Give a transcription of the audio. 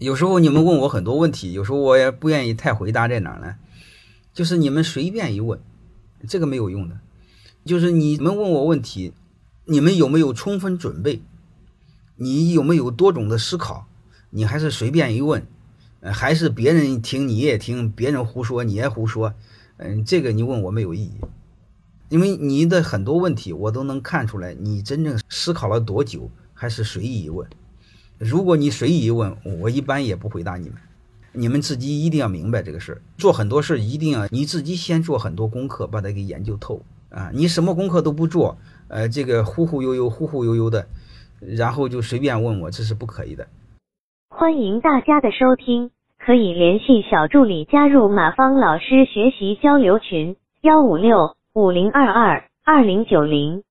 有时候你们问我很多问题，有时候我也不愿意太回答，在哪儿呢？就是你们随便一问，这个没有用的。就是你们问我问题，你们有没有充分准备？你有没有多种的思考？你还是随便一问，呃，还是别人听你也听，别人胡说你也胡说，嗯，这个你问我没有意义，因为你的很多问题我都能看出来，你真正思考了多久，还是随意一问。如果你随意一问，我一般也不回答你们。你们自己一定要明白这个事儿，做很多事一定要你自己先做很多功课，把它给研究透啊！你什么功课都不做，呃，这个忽忽悠悠、忽忽悠悠的，然后就随便问我，这是不可以的。欢迎大家的收听，可以联系小助理加入马芳老师学习交流群：幺五六五零二二二零九零。